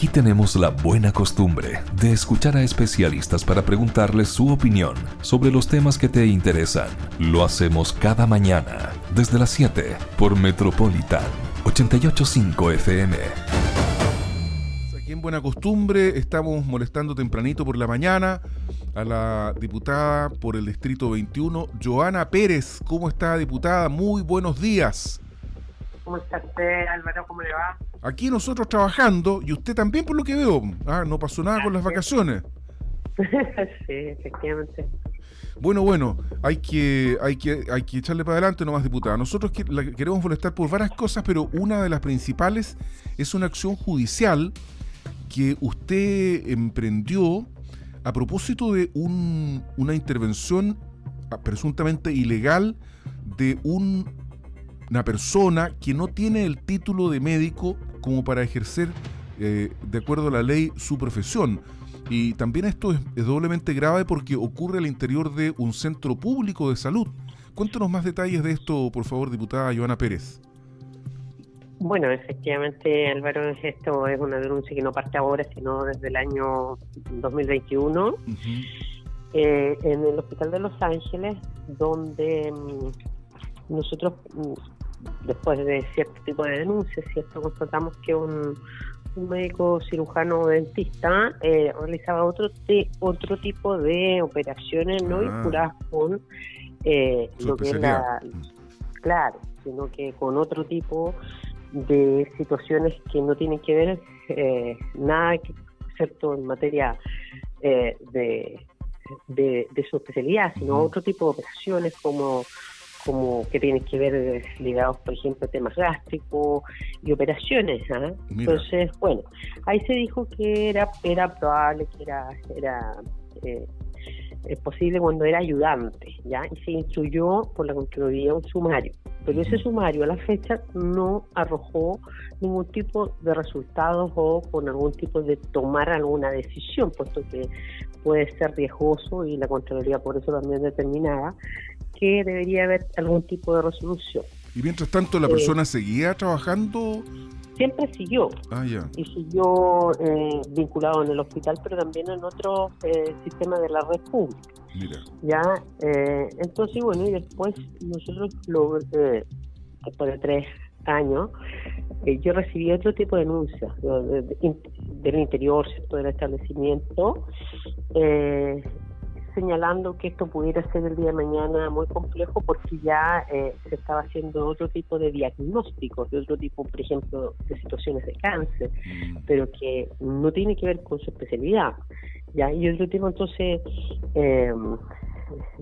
Aquí tenemos la buena costumbre de escuchar a especialistas para preguntarles su opinión sobre los temas que te interesan. Lo hacemos cada mañana, desde las 7, por Metropolitan 885 FM. Aquí en Buena Costumbre estamos molestando tempranito por la mañana a la diputada por el Distrito 21, Joana Pérez. ¿Cómo está, diputada? Muy buenos días. ¿Cómo está usted, Álvaro? ¿Cómo le va? Aquí nosotros trabajando y usted también por lo que veo. Ah, no pasó nada con las vacaciones. sí, efectivamente. Bueno, bueno, hay que, hay que, hay que echarle para adelante nomás, diputada. Nosotros la queremos molestar por varias cosas, pero una de las principales es una acción judicial que usted emprendió a propósito de un, una intervención ah, presuntamente ilegal de un, una persona que no tiene el título de médico como para ejercer, eh, de acuerdo a la ley, su profesión. Y también esto es, doblemente grave porque ocurre al interior de un centro público de salud. Cuéntanos más detalles de esto, por favor, diputada Joana Pérez. Bueno, efectivamente, Álvaro, esto es una denuncia que no parte ahora, sino desde el año 2021, eh, en el Hospital de Los Ángeles, donde mm, nosotros mm, después de cierto tipo de denuncias, ¿cierto? Constatamos que un, médico cirujano dentista eh, realizaba otro otro tipo de operaciones no ah. vinculadas con eh, lo que es la claro sino que con otro tipo de situaciones que no tienen que ver eh, nada excepto en materia de, de, de, su especialidad sino otro tipo de operaciones como como que tienen que ver ligados, por ejemplo, a temas gástricos y operaciones. ¿ah? Entonces, bueno, ahí se dijo que era era probable, que era era eh, posible cuando era ayudante, ¿ya? Y se instruyó por la Contraloría un sumario. Pero ese sumario a la fecha no arrojó ningún tipo de resultados o con algún tipo de tomar alguna decisión, puesto que puede ser riesgoso y la Contraloría por eso también determinaba que debería haber algún tipo de resolución. ¿Y mientras tanto la eh, persona seguía trabajando? Siempre siguió. Ah, ya. Y siguió eh, vinculado en el hospital, pero también en otro eh, sistema de la red pública. Mira. Ya, entonces, bueno, y después nosotros, lo, después de tres años, yo recibí otro tipo de denuncias del interior, ¿cierto?, del establecimiento, eh, señalando que esto pudiera ser el día de mañana muy complejo porque ya eh, se estaba haciendo otro tipo de diagnósticos, de otro tipo, por ejemplo, de situaciones de cáncer, mm. pero que no tiene que ver con su especialidad. ¿ya? Y otro tipo, entonces, eh,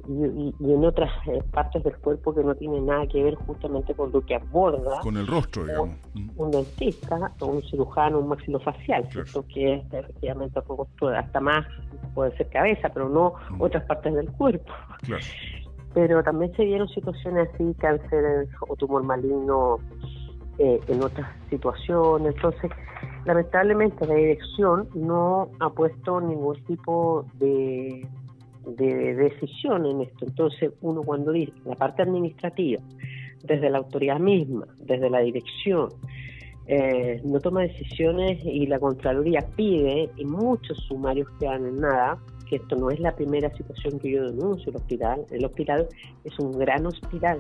y, en otras eh, partes del cuerpo que no tienen nada que ver justamente con lo que aborda. Con el rostro, digamos. Un, dentista o un cirujano, un maxilofacial, claro. que es efectivamente hasta más, puede ser cabeza, pero no mm. otras partes del cuerpo. Claro. Pero también se dieron situaciones así, cáncer o tumor maligno eh, en otras situaciones. Entonces, lamentablemente la dirección no ha puesto ningún tipo de de decisión en esto. Entonces, uno cuando dice la parte administrativa, desde la autoridad misma, desde la dirección, eh, no toma decisiones y la Contraloría pide, y muchos sumarios quedan en nada, que esto no es la primera situación que yo denuncio el hospital. El hospital es un gran hospital,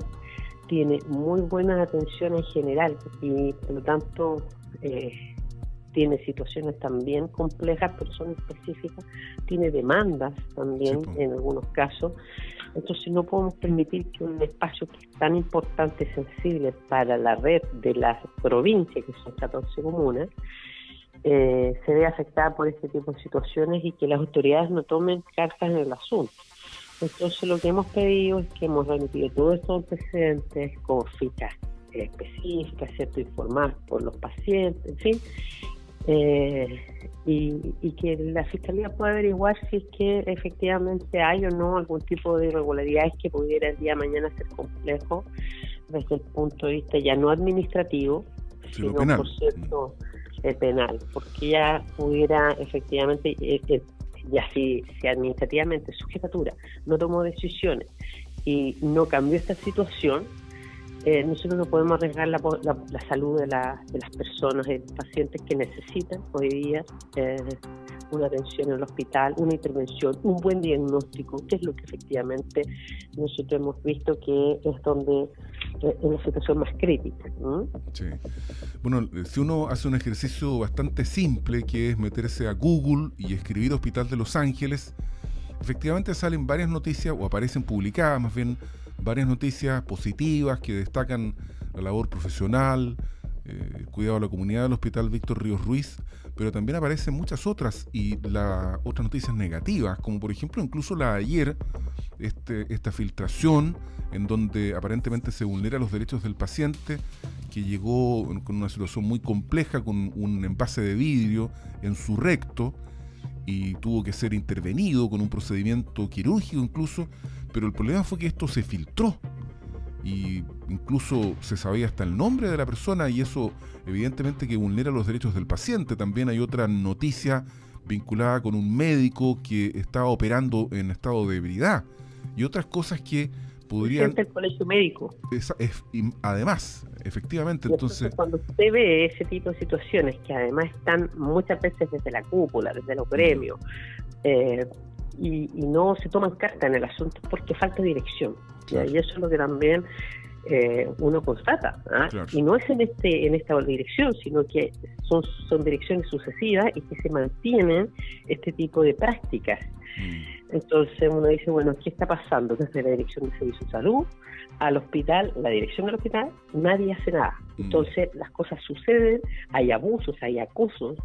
tiene muy buena atención en general y por lo tanto eh, tiene situaciones también complejas, pero son específicas, tiene demandas también en algunos casos. Entonces no podemos permitir que un espacio que es tan importante y sensible para la red de las provincias, que son 14 comunas, eh, se vea afectada por este tipo de situaciones y que las autoridades no tomen cartas en el asunto. Entonces lo que hemos pedido es que hemos remitido todos estos antecedentes con fichas específicas, ¿cierto? informar por los pacientes, en fin, eh, y, que la fiscalía pueda averiguar si es que efectivamente hay o no algún tipo de irregularidades que pudiera el día de mañana ser complejo desde el punto de vista ya no administrativo, sino por cierto eh, penal, porque ya pudiera efectivamente, eh, eh, ya si, si administrativamente su jefatura no tomó decisiones y no cambió esta situación, eh, nosotros no podemos arriesgar la, la, salud de, la, de, las personas, de pacientes que necesitan hoy día eh, una atención en el hospital, una intervención, un buen diagnóstico, que es lo que efectivamente nosotros hemos visto que es donde es una situación más crítica. Sí. Bueno, si uno hace un ejercicio bastante simple, que es meterse a Google y escribir Hospital de Los Ángeles, efectivamente salen varias noticias, o aparecen publicadas más bien, varias noticias positivas que destacan la labor profesional, eh, el cuidado de la comunidad del Hospital Víctor Ríos Ruiz, pero también aparecen muchas otras y la, otras noticias negativas, como por ejemplo incluso la de ayer, este, esta filtración en donde aparentemente se vulnera los derechos del paciente, que llegó con una situación muy compleja, con un envase de vidrio en su recto, y tuvo que ser intervenido con un procedimiento quirúrgico incluso, pero el problema fue que esto se filtró y incluso se sabía hasta el nombre de la persona y eso evidentemente que vulnera los derechos del paciente. También hay otra noticia vinculada con un médico que estaba operando en estado de ebriedad y otras cosas que podrían... El colegio médico. además, efectivamente, entonces... Cuando usted ve ese tipo de situaciones que además están muchas veces desde la cúpula, desde los gremios, eh, y, no se toman carta en el asunto porque falta dirección. Y eso es lo que también eh, uno constata. ¿ah? Y no es en este en esta dirección, sino que son, son direcciones sucesivas y que se mantienen este tipo de prácticas. Mm. Entonces uno dice, bueno, ¿qué está pasando desde la Dirección de Servicio de Salud al hospital, la dirección del hospital? Nadie hace nada. Mm. Entonces las cosas suceden, hay abusos, hay acosos.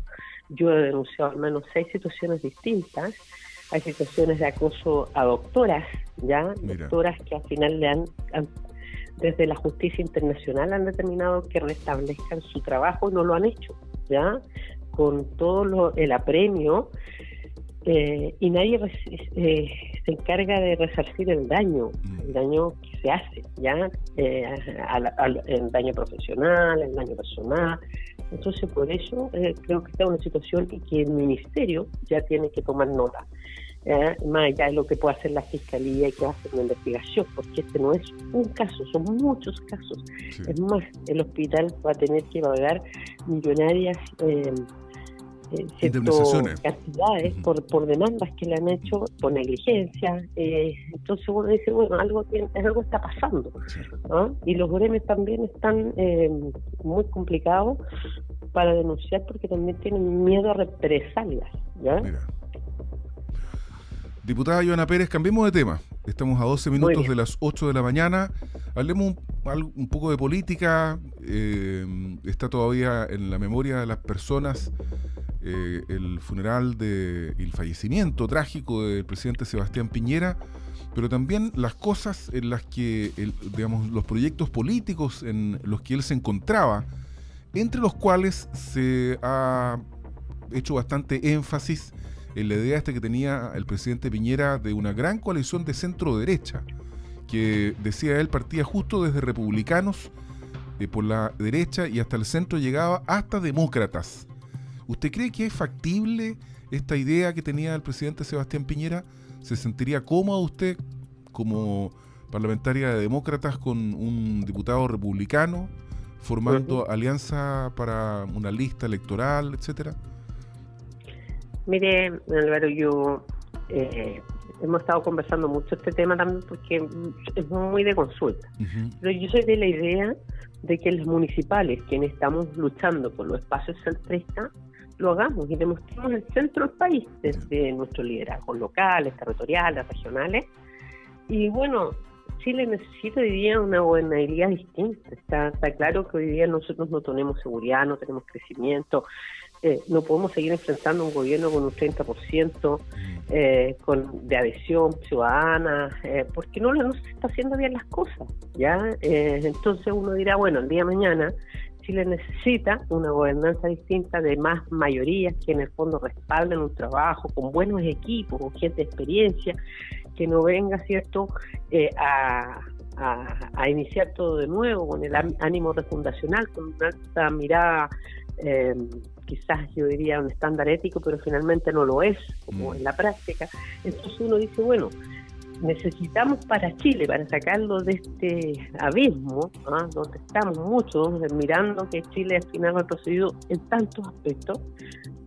Yo he denunciado al menos seis situaciones distintas hay situaciones de acoso a doctoras, ¿ya? Doctoras que al final le han, desde la justicia internacional han determinado que restablezcan su trabajo y no lo han hecho, ¿ya? Con todo lo, el apremio eh, y nadie eh, se encarga de resarcir el daño, mm. el daño que se hace, ¿ya? Eh, el daño profesional, el daño personal. Entonces, por eso creo que está una situación y que el ministerio ya tiene que tomar nota. más allá de lo que puede hacer la fiscalía y que hacer una investigación, porque este no es un caso, son muchos casos. Es más, el hospital va a tener que pagar millonarias eh, cantidades por, por demandas que le han hecho por negligencia. Eh, entonces uno dice, bueno, algo, algo está pasando. Y los gremios también están eh, muy complicados para denunciar porque también tienen miedo a represalias. ¿ya? Diputada Joana Pérez, cambiemos de tema. Estamos a 12 minutos de las 8 de la mañana. Hablemos un, un poco de política. Eh, está todavía en la memoria de las personas eh, el funeral de, el fallecimiento trágico del presidente Sebastián Piñera, pero también las cosas en las que, digamos, los proyectos políticos en los que él se encontraba, entre los cuales se ha hecho bastante énfasis en la idea esta que tenía el presidente Piñera de una gran coalición de centro derecha, que decía él partía justo desde republicanos eh, por la derecha y hasta el centro llegaba hasta demócratas. ¿Usted cree que es factible esta idea que tenía el presidente Sebastián Piñera? ¿Se sentiría cómodo usted como parlamentaria de demócratas con un diputado republicano formando alianza para una lista electoral, etcétera? Mire, Álvaro, yo eh, hemos estado conversando mucho este tema también porque es muy de consulta. Pero yo soy de la idea de que los municipales, quienes estamos luchando por los espacios centristas, lo hagamos y demostremos el centro del país desde nuestros liderazgos locales, territoriales, regionales. Y bueno, Chile necesita hoy día una gobernabilidad distinta. Está, está claro que hoy día nosotros no tenemos seguridad, no tenemos crecimiento, eh, no podemos seguir enfrentando un gobierno con un 30% eh, con, de adhesión ciudadana, eh, porque no, no se está haciendo bien las cosas. ya eh, Entonces uno dirá, bueno, el día de mañana Chile necesita una gobernanza distinta de más mayorías que en el fondo respalden un trabajo con buenos equipos, con gente de experiencia, que no venga, ¿cierto?, eh, a, a, iniciar todo de nuevo con el ánimo refundacional, con una alta mirada, eh, quizás yo diría un estándar ético, pero finalmente no lo es, como mm. en la práctica. Entonces uno dice, bueno, necesitamos para Chile, para sacarlo de este abismo, ¿ah? donde estamos muchos mirando que Chile al final ha procedido en tantos aspectos,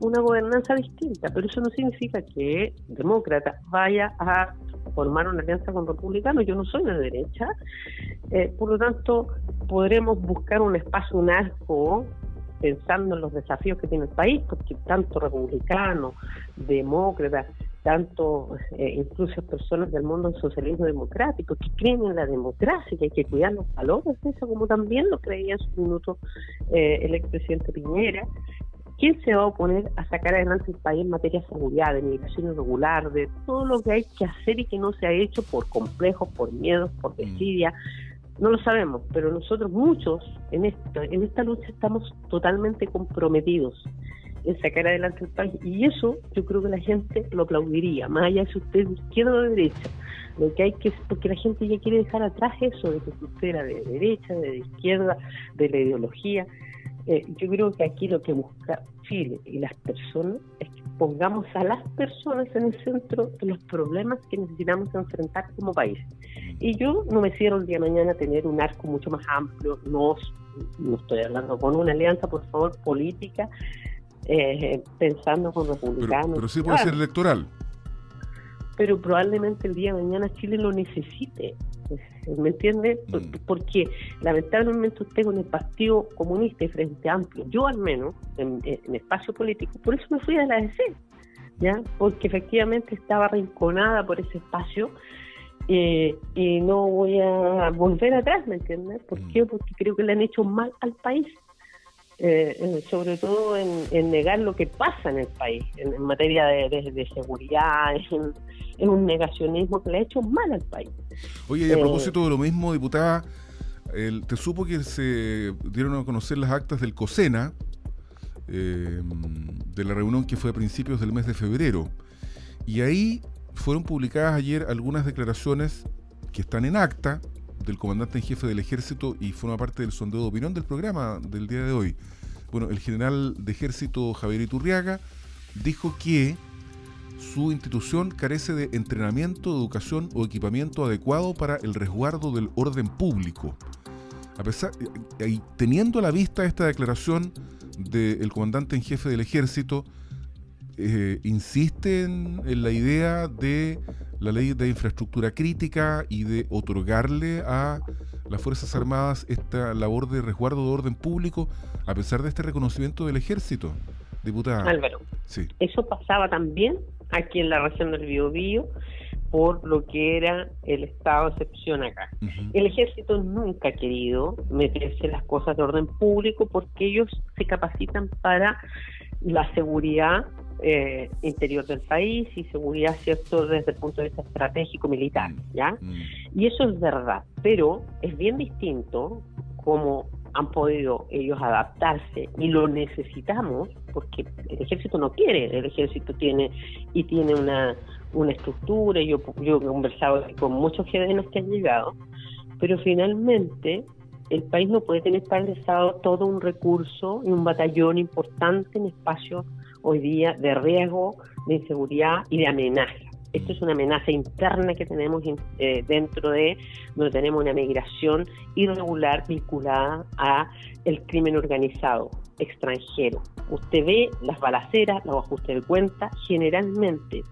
una gobernanza distinta, pero eso no significa que demócrata vaya a formar una alianza con republicanos. Yo no soy de derecha, eh, por lo tanto podremos buscar un espacio, un arco pensando en los desafíos que tiene el país, porque tanto republicanos, demócratas, tanto eh, incluso personas del mundo del socialismo democrático que creen en la democracia, que hay que cuidar los valores de eso, como también lo creía en su minuto eh, el expresidente Piñera. ¿Quién se va a oponer a sacar adelante el país en materia de seguridad, de migración irregular, de todo lo que hay que hacer y que no se ha hecho por complejos, por miedos, por mm. desidia? No lo sabemos, pero nosotros muchos en esto, en esta lucha estamos totalmente comprometidos en sacar adelante el país y eso yo creo que la gente lo aplaudiría, más allá de si usted es de izquierda o de derecha. Lo que hay que porque la gente ya quiere dejar atrás eso de que usted era de derecha, de izquierda, de la ideología. Eh, yo creo que aquí lo que busca Chile y las personas es que pongamos a las personas en el centro de los problemas que necesitamos enfrentar como país. Y yo no me cierro el día de mañana a tener un arco mucho más amplio, no, no estoy hablando con una alianza, por favor, política, eh, pensando con republicanos. Pero, sí puede ser electoral. Pero probablemente el día de mañana Chile lo necesite. ¿Me entiende? Mm. Porque lamentablemente usted con el Partido Comunista y Frente Amplio, yo al menos, en, espacio político, por eso me fui a la ADC, ¿ya? Porque efectivamente estaba arrinconada por ese espacio eh, y no voy a volver atrás, ¿me entiendes? ¿Por mm. qué? Porque creo que le han hecho mal al país. Eh, sobre todo en, negar lo que pasa en el país en, materia de, seguridad, es un, negacionismo que le ha hecho mal al país. Oye, y a eh, propósito de lo mismo, diputada, te supo que se dieron a conocer las actas del COSENA, eh, de la reunión que fue a principios del mes de febrero, y ahí fueron publicadas ayer algunas declaraciones que están en acta, del comandante en jefe del ejército y forma parte del sondeo de opinión del programa del día de hoy. Bueno, el general de ejército Javier Iturriaga dijo que su institución carece de entrenamiento, educación o equipamiento adecuado para el resguardo del orden público. A pesar, y teniendo a la vista esta declaración del comandante en jefe del ejército, eh, insisten en la idea de la ley de infraestructura crítica y de otorgarle a las Fuerzas Armadas esta labor de resguardo de orden público a pesar de este reconocimiento del ejército, diputada. Álvaro, sí. eso pasaba también aquí en la región del Biobío por lo que era el estado de excepción acá. El ejército nunca ha querido meterse en las cosas de orden público porque ellos se capacitan para la seguridad eh, interior del país y seguridad, ¿cierto?, desde el punto de vista estratégico militar, mm, ¿ya? Mm. Y eso es verdad, pero es bien distinto como han podido ellos adaptarse y lo necesitamos porque el ejército no quiere, el ejército tiene y tiene una, una estructura, yo, yo he conversado con muchos jóvenes que han llegado, pero finalmente el país no puede tener estado todo un recurso y un batallón importante en espacios hoy día de riesgo, de inseguridad y de amenaza. Esto es una amenaza interna que tenemos eh, dentro de donde tenemos una migración irregular vinculada a el crimen organizado extranjero. Usted ve las balaceras, los ajustes de cuenta, generalmente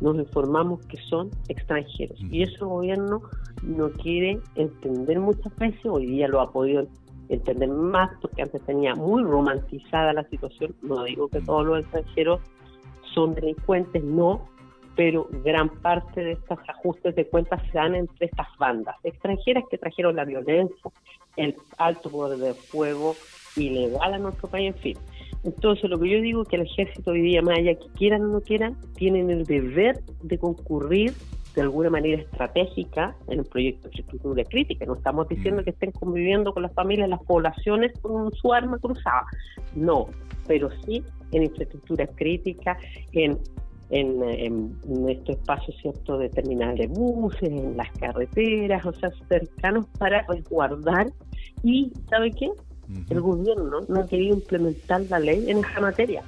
nos informamos que son extranjeros. Y eso el gobierno no quiere entender muchas veces, hoy día lo ha podido entender más, porque antes tenía muy romantizada la situación. No digo que todos los extranjeros son delincuentes, no, pero gran parte de estos ajustes de cuentas se dan entre estas bandas extranjeras que trajeron la violencia, el alto poder de fuego ilegal a nuestro país, en fin. Entonces, lo que yo digo es que el ejército hoy día, más allá que quieran o no quieran, tienen el deber de concurrir de alguna manera estratégica en el proyecto de infraestructura crítica. No estamos diciendo mm. que estén conviviendo con las familias, las poblaciones con su arma cruzada. No, pero sí en infraestructura crítica, en, en, en nuestro espacio cierto de terminal de buses, en las carreteras, o sea, cercanos para resguardar. Y, ¿sabe qué? El gobierno no ha querido implementar la ley en esa materia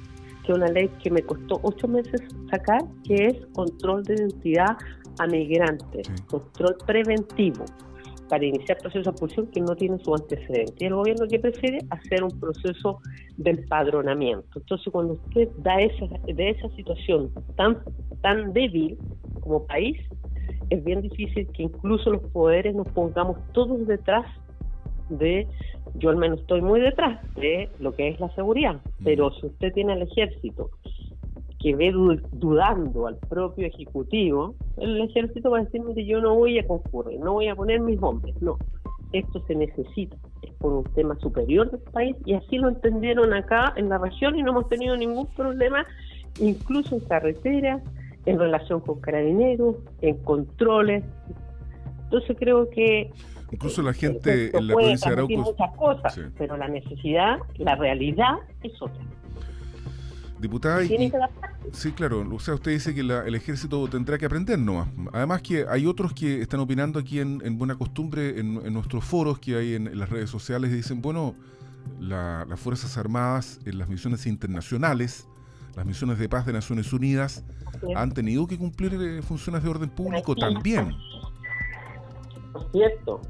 que una ley que me costó ocho meses sacar, que es control de identidad a migrantes, control preventivo para iniciar procesos de expulsión que no tienen su antecedente. Y el gobierno que prefiere hacer un proceso de empadronamiento. Entonces, cuando usted da esa, de esa situación tan, tan débil como país, es bien difícil que incluso los poderes nos pongamos todos detrás de, yo al menos estoy muy detrás de lo que es la seguridad, mm. pero si usted tiene el ejército que ve dudando al propio ejecutivo, el ejército va a decir, que yo no voy a concurrir, no voy a poner mis hombres, no, esto se necesita, es por un tema superior del país y así lo entendieron acá en la región y no hemos tenido ningún problema, incluso en carreteras, en relación con carabineros, en controles. Entonces creo que incluso la gente en la provincia de Arauco muchas cosas, pero la necesidad, la realidad es otra. Diputada, y, sí, claro, o sea, usted dice que el ejército tendrá que aprender nomás. Además que hay otros que están opinando aquí en, Buena Costumbre, en, nuestros foros que hay en, las redes sociales, y dicen, bueno, las Fuerzas Armadas en las misiones internacionales, las misiones de paz de Naciones Unidas, han tenido que cumplir eh, funciones de orden público también. Cierto.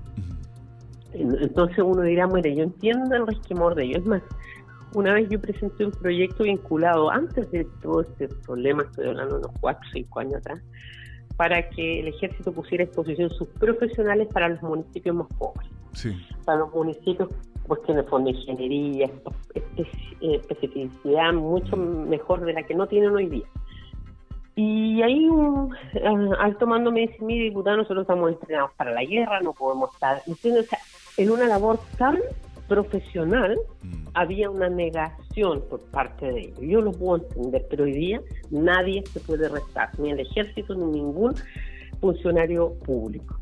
Entonces uno dirá, mire, yo entiendo el resquemor de ellos. Es más, una vez yo presenté un proyecto vinculado, antes de todo este problema, estoy hablando unos 4 o 5 años atrás, para que el ejército pusiera a disposición sus profesionales para los municipios más pobres. Para los municipios pues que en el fondo ingeniería, especificidad mucho mejor de la que no tienen hoy día. Y ahí un uh, alto mando me dice, mi diputado, nosotros estamos entrenados para la guerra, no podemos estar, en una labor tan profesional mm. había una negación por parte de ellos. Yo lo puedo entender, pero hoy día nadie se puede restar, ni el ejército ni ningún funcionario público.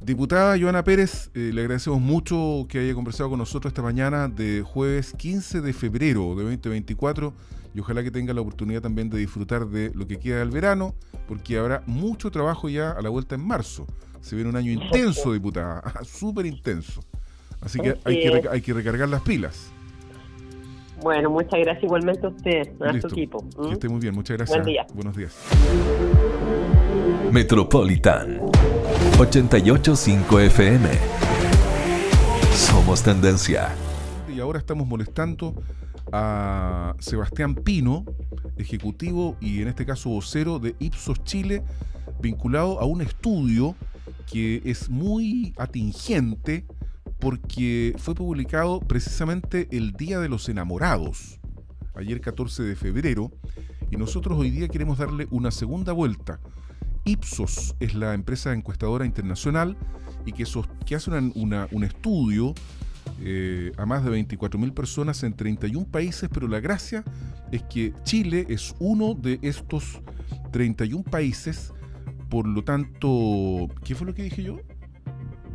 Diputada Joana Pérez, eh, le agradecemos mucho que haya conversado con nosotros esta mañana de jueves 15 de febrero de 2024 y ojalá que tenga la oportunidad también de disfrutar de lo que queda del verano, porque habrá mucho trabajo ya a la vuelta en marzo. Se viene un año intenso, diputada, súper intenso. Así que hay, que hay que recargar las pilas. Bueno, muchas gracias igualmente a usted, a su equipo. Que esté muy bien, muchas gracias. Buen día. Buenos días. Metropolitan 885 FM. Somos tendencia. Y ahora estamos molestando a Sebastián Pino, ejecutivo y en este caso vocero de Ipsos Chile, vinculado a un estudio que es muy atingente porque fue publicado precisamente el Día de los Enamorados, ayer 14 de febrero, y nosotros hoy día queremos darle una segunda vuelta. Ipsos es la empresa encuestadora internacional y que, hace un estudio eh, a más de 24.000 personas en 31 países, pero la gracia es que Chile es uno de estos 31 países, por lo tanto, ¿qué fue lo que dije yo?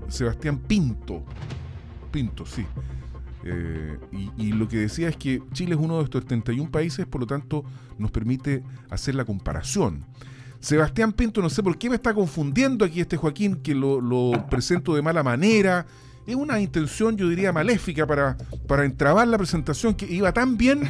Sebastián Pinto. Pinto, sí. Eh, y, lo que decía es que Chile es uno de estos 31 países, por lo tanto nos permite hacer la comparación. Sebastián Pinto, no sé por qué me está confundiendo aquí este Joaquín, que lo, presento de mala manera. Es una intención, yo diría, maléfica para, para entrabar la presentación que iba tan bien,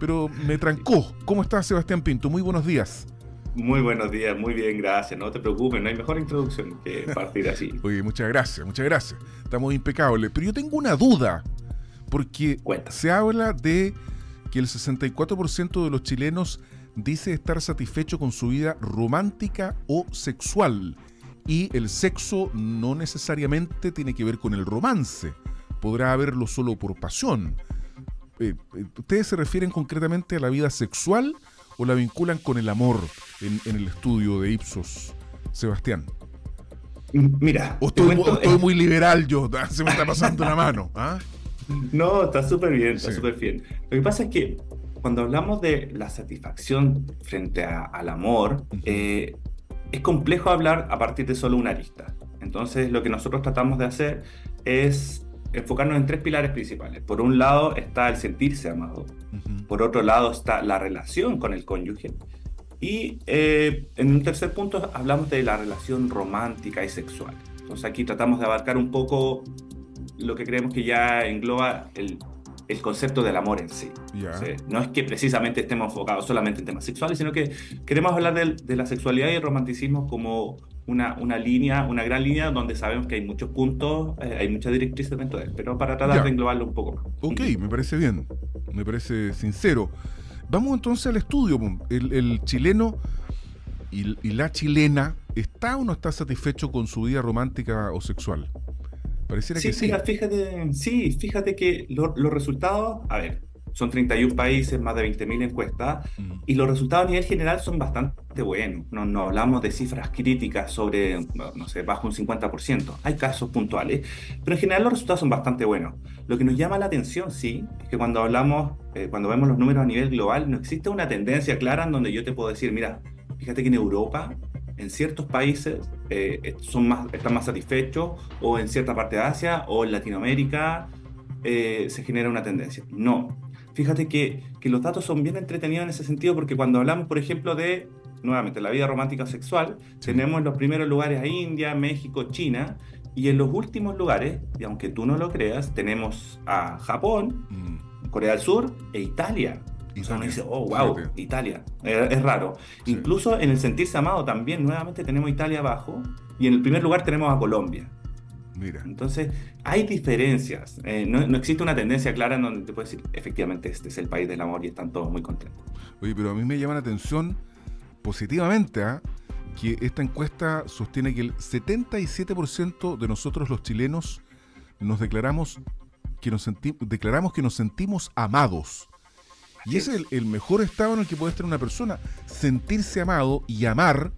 pero me trancó. ¿Cómo está Sebastián Pinto? Muy buenos días. Muy buenos días, muy bien, gracias. No te preocupes, no hay mejor introducción que partir así. Oye, muchas gracias, muchas gracias. Estamos impecables. Pero yo tengo una duda, porque se habla de que el 64% de los chilenos dice estar satisfecho con su vida romántica o sexual. Y el sexo no necesariamente tiene que ver con el romance. Podrá haberlo solo por pasión. Eh, eh, ¿Ustedes se refieren concretamente a la vida sexual o la vinculan con el amor en, el estudio de Ipsos, Sebastián? Mira, o estoy, muy liberal yo, se me está pasando la mano. ¿ah? No, está súper bien, está súper bien. Lo que pasa es que cuando hablamos de la satisfacción frente al amor, eh, es complejo hablar a partir de solo una arista. Entonces, lo que nosotros tratamos de hacer es enfocarnos en tres pilares principales. Por un lado está el sentirse amado, por otro lado está la relación con el cónyuge y eh, en un tercer punto hablamos de la relación romántica y sexual. Entonces aquí tratamos de abarcar un poco lo que creemos que ya engloba el, el concepto del amor en sí. no es que precisamente estemos enfocados solamente en temas sexuales, sino que queremos hablar de, la sexualidad y el romanticismo como una, una, línea, una gran línea donde sabemos que hay muchos puntos, eh, hay muchas directrices dentro de él, pero para tratar de englobarlo un poco más. Ok, me parece bien, me parece sincero. Vamos entonces al estudio. El, chileno y, y la chilena, ¿está o no está satisfecho con su vida romántica o sexual? Pareciera que sí. Fíjate, sí, fíjate que los resultados, a ver, son 31 países, más de 20.000 encuestas, mm. y los resultados a nivel general son bastante buenos. No, no hablamos de cifras críticas sobre, no sé, bajo un 50%. Hay casos puntuales, pero en general los resultados son bastante buenos. Lo que nos llama la atención, sí, es que cuando hablamos, eh, cuando vemos los números a nivel global, no existe una tendencia clara en donde yo te puedo decir, mira, fíjate que en Europa en ciertos países eh, son más, están más satisfechos, o en cierta parte de Asia o en Latinoamérica eh, se genera una tendencia. No. Fíjate que, que, los datos son bien entretenidos en ese sentido porque cuando hablamos, por ejemplo, de, nuevamente, la vida romántica sexual, tenemos en los primeros lugares a India, México, China, y en los últimos lugares, y aunque tú no lo creas, tenemos a Japón, mm. Corea del Sur e Italia. Y uno dice, oh, wow, Italia. Es, raro. Incluso en el sentirse amado también, nuevamente tenemos Italia abajo y en el primer lugar tenemos a Colombia. Mira. Entonces, hay diferencias. Eh, no, no, existe una tendencia clara en donde te puedes decir, efectivamente, este es el país del amor y están todos muy contentos. Oye, pero a mí me llama la atención positivamente ¿ah? que esta encuesta sostiene que el 77% de nosotros los chilenos nos declaramos que nos declaramos que nos sentimos amados y ese es el, mejor estado en el que puede estar una persona. Sentirse amado y amar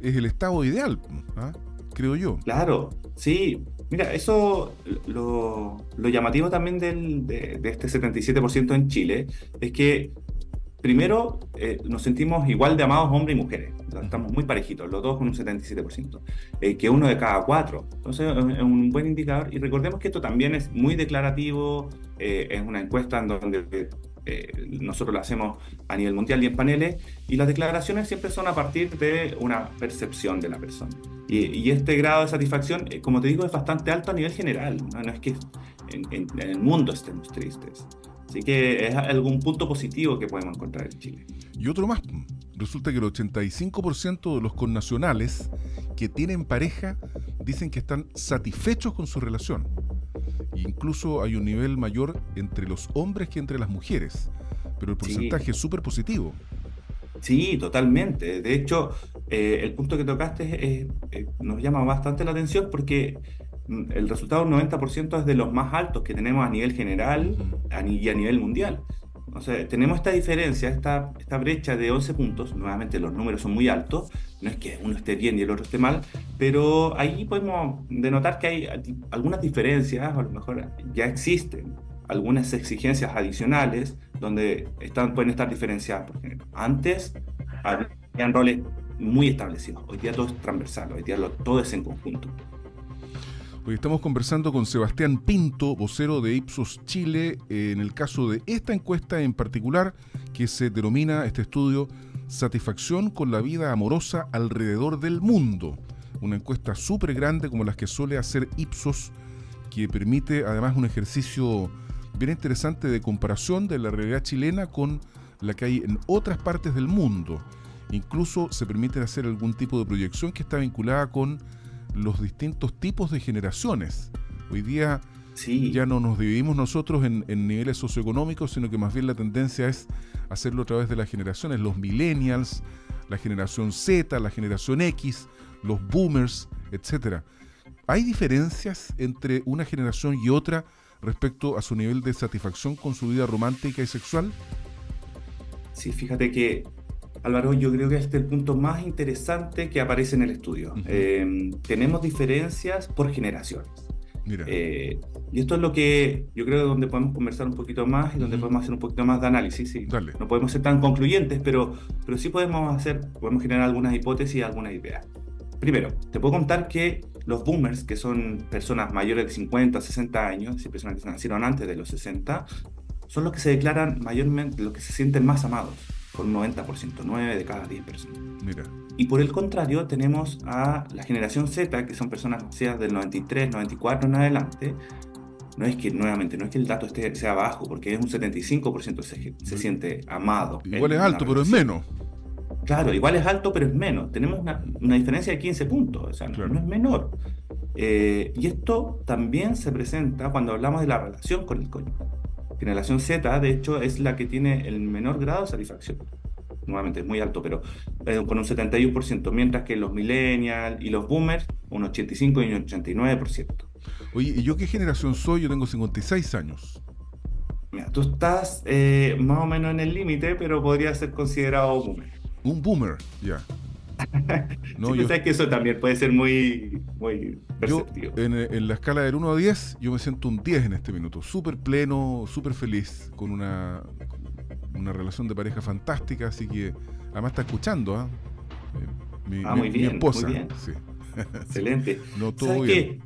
es el estado ideal, ¿ah? creo yo. Claro, sí. Mira, eso lo, llamativo también de, este 77% en Chile es que primero eh, nos sentimos igual de amados hombres y mujeres. Estamos muy parejitos, los dos con un 77%, eh, que uno de cada cuatro. Entonces es un buen indicador y recordemos que esto también es muy declarativo, eh, es una encuesta en donde eh, nosotros lo hacemos a nivel mundial y en paneles, y las declaraciones siempre son a partir de una percepción de la persona. Y, este grado de satisfacción, eh, como te digo, es bastante alto a nivel general, no, es que en, el mundo estemos tristes. Así que es algún punto positivo que podemos encontrar en Chile. Y otro más, resulta que el 85% de los connacionales que tienen pareja dicen que están satisfechos con su relación. Incluso hay un nivel mayor entre los hombres que entre las mujeres, pero el porcentaje es súper positivo. Sí, totalmente. De hecho, eh, el punto que tocaste eh, nos llama bastante la atención porque mm, el resultado del 90% es de los más altos que tenemos a nivel general y a nivel mundial. Tenemos esta diferencia, esta, brecha de 11 puntos, nuevamente los números son muy altos, no es que uno esté bien y el otro esté mal, pero ahí podemos denotar que hay algunas diferencias, o a lo mejor ya existen algunas exigencias adicionales donde están, pueden estar diferenciadas por. Antes habían roles muy establecidos, hoy día todo es transversal, hoy día todo es en conjunto. Hoy estamos conversando con Sebastián Pinto, vocero de Ipsos Chile, en el caso de esta encuesta en particular, que se denomina este estudio Satisfacción con la vida amorosa alrededor del mundo. Una encuesta súper grande como las que suele hacer Ipsos, que permite además un ejercicio bien interesante de comparación de la realidad chilena con la que hay en otras partes del mundo. Incluso se permite hacer algún tipo de proyección que está vinculada con los distintos tipos de generaciones. Hoy día ya no nos dividimos nosotros en, niveles socioeconómicos, sino que más bien la tendencia es hacerlo a través de las generaciones, los millennials, la generación Z, la generación X, los boomers, etc. ¿Hay diferencias entre una generación y otra respecto a su nivel de satisfacción con su vida romántica y sexual? Sí, fíjate que Álvaro, yo creo que este es el punto más interesante que aparece en el estudio. Em, tenemos diferencias por generaciones. Eh, y esto es lo que yo creo donde podemos conversar un poquito más y donde podemos hacer un poquito más de análisis. ¿sí? No podemos ser tan concluyentes, pero, pero sí podemos hacer, podemos generar algunas hipótesis y algunas ideas. Primero, te puedo contar que los boomers, que son personas mayores de 50, 60 años, y personas que nacieron antes de los 60, son los que se declaran mayormente, los que se sienten más amados con un 90%, 9 de cada 10 personas. Mira. Y por el contrario, tenemos a la generación Z, que son personas nacidas del 93, 94 en adelante, no es que, nuevamente, no es que el dato esté, sea bajo, porque es un 75% se, se siente amado. Igual es alto, pero es menos. Claro, igual es alto, pero es menos. Tenemos una, diferencia de 15 puntos, o sea, no es menor. Eh, y esto también se presenta cuando hablamos de la relación con el cónyuge. Generación Z, de hecho, es la que tiene el menor grado de satisfacción. Nuevamente es muy alto, pero eh, con un 71%, mientras que los millennials y los boomers, un 85 y un 89%. Oye, ¿y yo qué generación soy? Yo tengo 56 años. Mira, tú estás eh, más o menos en el límite, pero podría ser considerado boomer. Un boomer, ya. no, yo, sabes que eso también puede ser muy, muy perceptivo. en, la escala del 1 a 10, yo me siento un 10 en este minuto. Súper pleno, súper feliz, con una, una relación de pareja fantástica, así que además está escuchando, ¿ah? Eh, mi, ah, muy bien, esposa. Muy bien. Excelente. no, todo bien.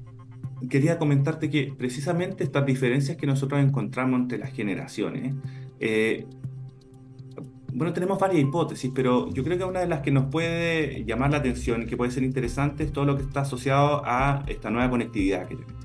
Quería comentarte que precisamente estas diferencias que nosotros encontramos entre las generaciones eh, bueno, tenemos varias hipótesis, pero yo creo que una de las que nos puede llamar la atención y que puede ser interesante es todo lo que está asociado a esta nueva conectividad que tenemos.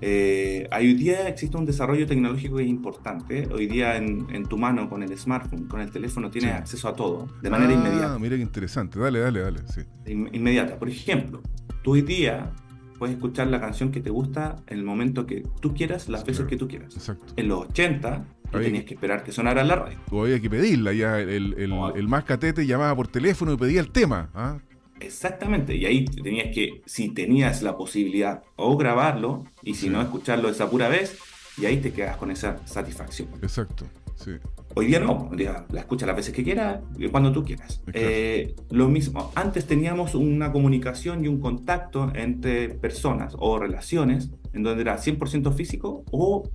Eh, hoy día existe un desarrollo tecnológico que es importante. Hoy día en, tu mano, con el smartphone, con el teléfono, tienes acceso a todo de manera ah, inmediata. Mira qué interesante. Dale, dale, dale. Inmediata. Por ejemplo, tú hoy día puedes escuchar la canción que te gusta en el momento que tú quieras, las veces que tú quieras. Exacto. En los 80 tenías que esperar que sonara la radio. O había que pedirla, ya el, el, el, más catete llamaba por teléfono y pedía el tema. ¿ah? Exactamente, y ahí tenías que, si tenías la posibilidad, o grabarlo, y si no, escucharlo esa pura vez, y ahí te quedas con esa satisfacción. Exacto, sí. Hoy día no, la escuchas las veces que quieras, cuando tú quieras. Eh, lo mismo, antes teníamos una comunicación y un contacto entre personas o relaciones en donde era 100% físico o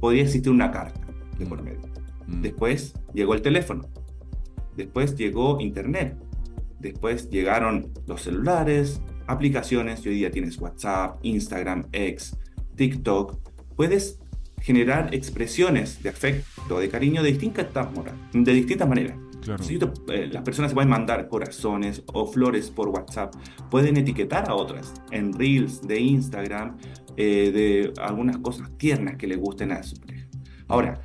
podía existir una carta de por medio. Mm. Después llegó el teléfono. Después llegó Internet. Después llegaron los celulares, aplicaciones. Y hoy día tienes WhatsApp, Instagram, X, TikTok. Puedes generar expresiones de afecto, de cariño de distintas, de distintas maneras. Eh, las personas se pueden mandar corazones o flores por WhatsApp, pueden etiquetar a otras en reels de Instagram eh, de algunas cosas tiernas que le gusten a su pareja. Ahora,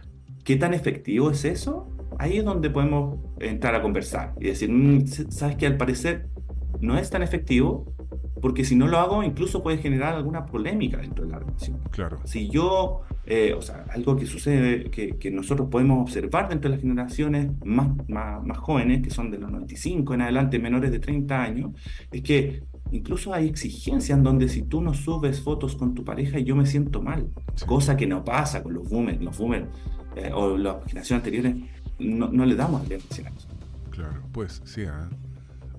¿Qué tan efectivo es eso? Ahí es donde podemos entrar a conversar y decir, mm, sabes que al parecer no es tan efectivo porque si no lo hago incluso puede generar alguna polémica dentro de la relación. Claro. Si yo, eh, o sea, algo que sucede, que, que, nosotros podemos observar dentro de las generaciones más, más, más, jóvenes, que son de los 95 en adelante, menores de 30 años, es que incluso hay exigencias en donde si tú no subes fotos con tu pareja yo me siento mal, cosa que no pasa con los boomers. Los boomers eh, o las generaciones anteriores, no, no le damos atención. Claro, pues sí, ¿eh?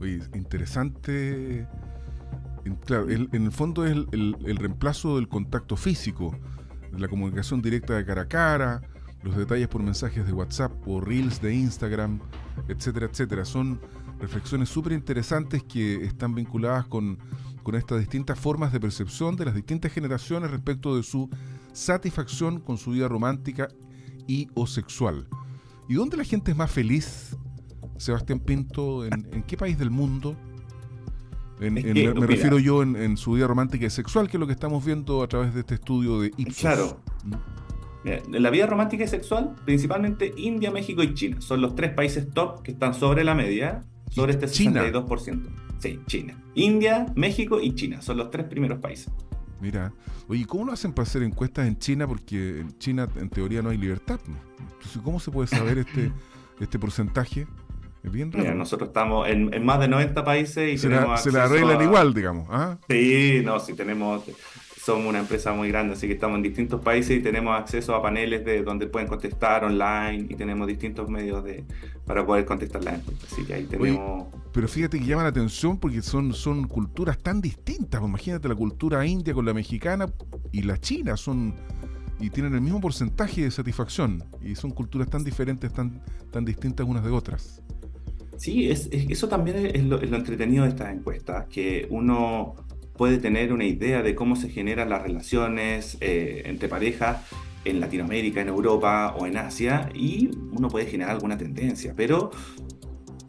Oye, interesante. Claro, en el fondo es el, el, reemplazo del contacto físico, la comunicación directa de cara a cara, los detalles por mensajes de WhatsApp o reels de Instagram, etcétera, etcétera. Son reflexiones súper interesantes que están vinculadas con, estas distintas formas de percepción de las distintas generaciones respecto de su satisfacción con su vida romántica y o sexual. ¿Y dónde la gente es más feliz, Sebastián Pinto? ¿En, qué país del mundo? Me, refiero yo en, su vida romántica y sexual, que es lo que estamos viendo a través de este estudio de Ipsos. Claro. ¿Mm? En la vida romántica y sexual, principalmente India, México y China. Son los tres países top que están sobre la media, sobre este 62%. Sí, China. India, México y China. Son los tres primeros países. Mira, oye, ¿cómo lo hacen para hacer encuestas en China? Porque en China en teoría no hay libertad. Entonces, ¿cómo se puede saber este, este porcentaje? Es bien raro. nosotros estamos en, más de 90 países y se tenemos la, Se la arreglan igual, digamos. ¿ah? Sí, no, sí tenemos somos una empresa muy grande, así que estamos en distintos países y tenemos acceso a paneles de donde pueden contestar online y tenemos distintos medios de para poder contestar la encuestas. Así que ahí tenemos. pero fíjate que llama la atención porque son, son culturas tan distintas. Pues imagínate la cultura india con la mexicana y la china son y tienen el mismo porcentaje de satisfacción y son culturas tan diferentes, tan, tan distintas unas de otras. Sí, es, eso también es lo, es lo entretenido de estas encuestas, que uno puede tener una idea de cómo se generan las relaciones eh, entre parejas en Latinoamérica, en Europa o en Asia, y uno puede generar alguna tendencia, pero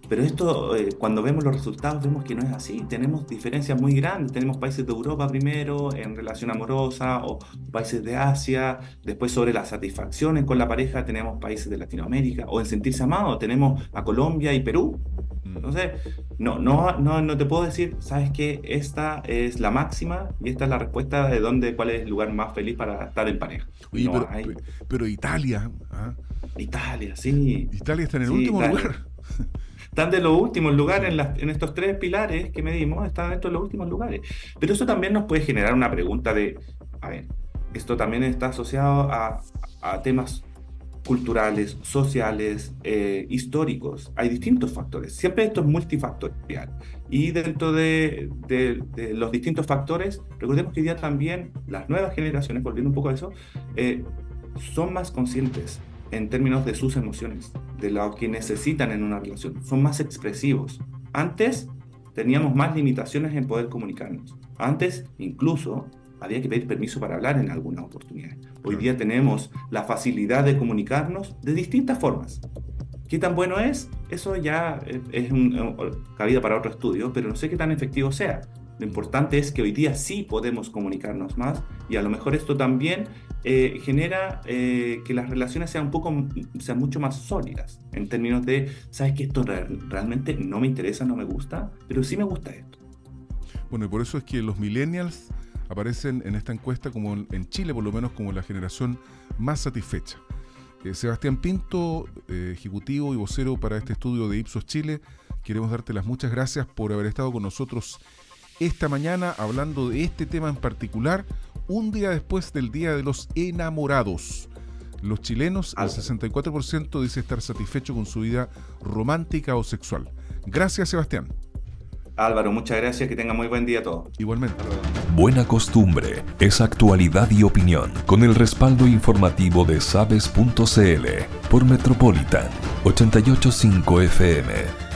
Pero esto, eh, cuando vemos los resultados, vemos que no es así. Tenemos diferencias muy grandes. Tenemos países de Europa primero en relación amorosa o países de Asia. Después sobre la satisfacción con la pareja tenemos países de Latinoamérica o en sentirse amado tenemos a Colombia y Perú. Mm. Entonces, no, no, no, no te puedo decir, sabes que esta es la máxima y esta es la respuesta de dónde, cuál es el lugar más feliz para estar en pareja. pero, Italia. ¿ah? Italia, sí. Italia está en el último lugar. Están de los últimos lugares en, en, estos tres pilares que medimos, están dentro de los últimos lugares. Pero eso también nos puede generar una pregunta de, a ver, esto también está asociado a, a temas culturales, sociales, eh, históricos. Hay distintos factores. Siempre esto es multifactorial. Y dentro de, de, los distintos factores, recordemos que hoy día también las nuevas generaciones, volviendo un poco a eso, eh, son más conscientes en términos de sus emociones, de lo que necesitan en una relación. Son más expresivos. Antes teníamos más limitaciones en poder comunicarnos. Antes, incluso, había que pedir permiso para hablar en algunas oportunidades. Hoy día tenemos la facilidad de comunicarnos de distintas formas. ¿Qué tan bueno es? Eso ya es un, cabida para otro estudio, pero no sé qué tan efectivo sea. Lo importante es que hoy día sí podemos comunicarnos más y a lo mejor esto también eh, genera eh, que las relaciones sean un poco, sean mucho más sólidas en términos de, sabes que esto realmente no me interesa, no me gusta, pero sí me gusta esto. Bueno, y por eso es que los millennials aparecen en esta encuesta como en Chile por lo menos como la generación más satisfecha. Eh, Sebastián Pinto, ejecutivo y vocero para este estudio de Ipsos Chile, queremos darte las muchas gracias por haber estado con nosotros esta mañana hablando de este tema en particular, un día después del Día de los Enamorados. Los chilenos, el 64% dice estar satisfecho con su vida romántica o sexual. Gracias, Sebastián. Álvaro, muchas gracias, que tenga muy buen día a todos. Igualmente. Buena costumbre es actualidad y opinión con el respaldo informativo de sabes.cl por Metropolitan 885 FM.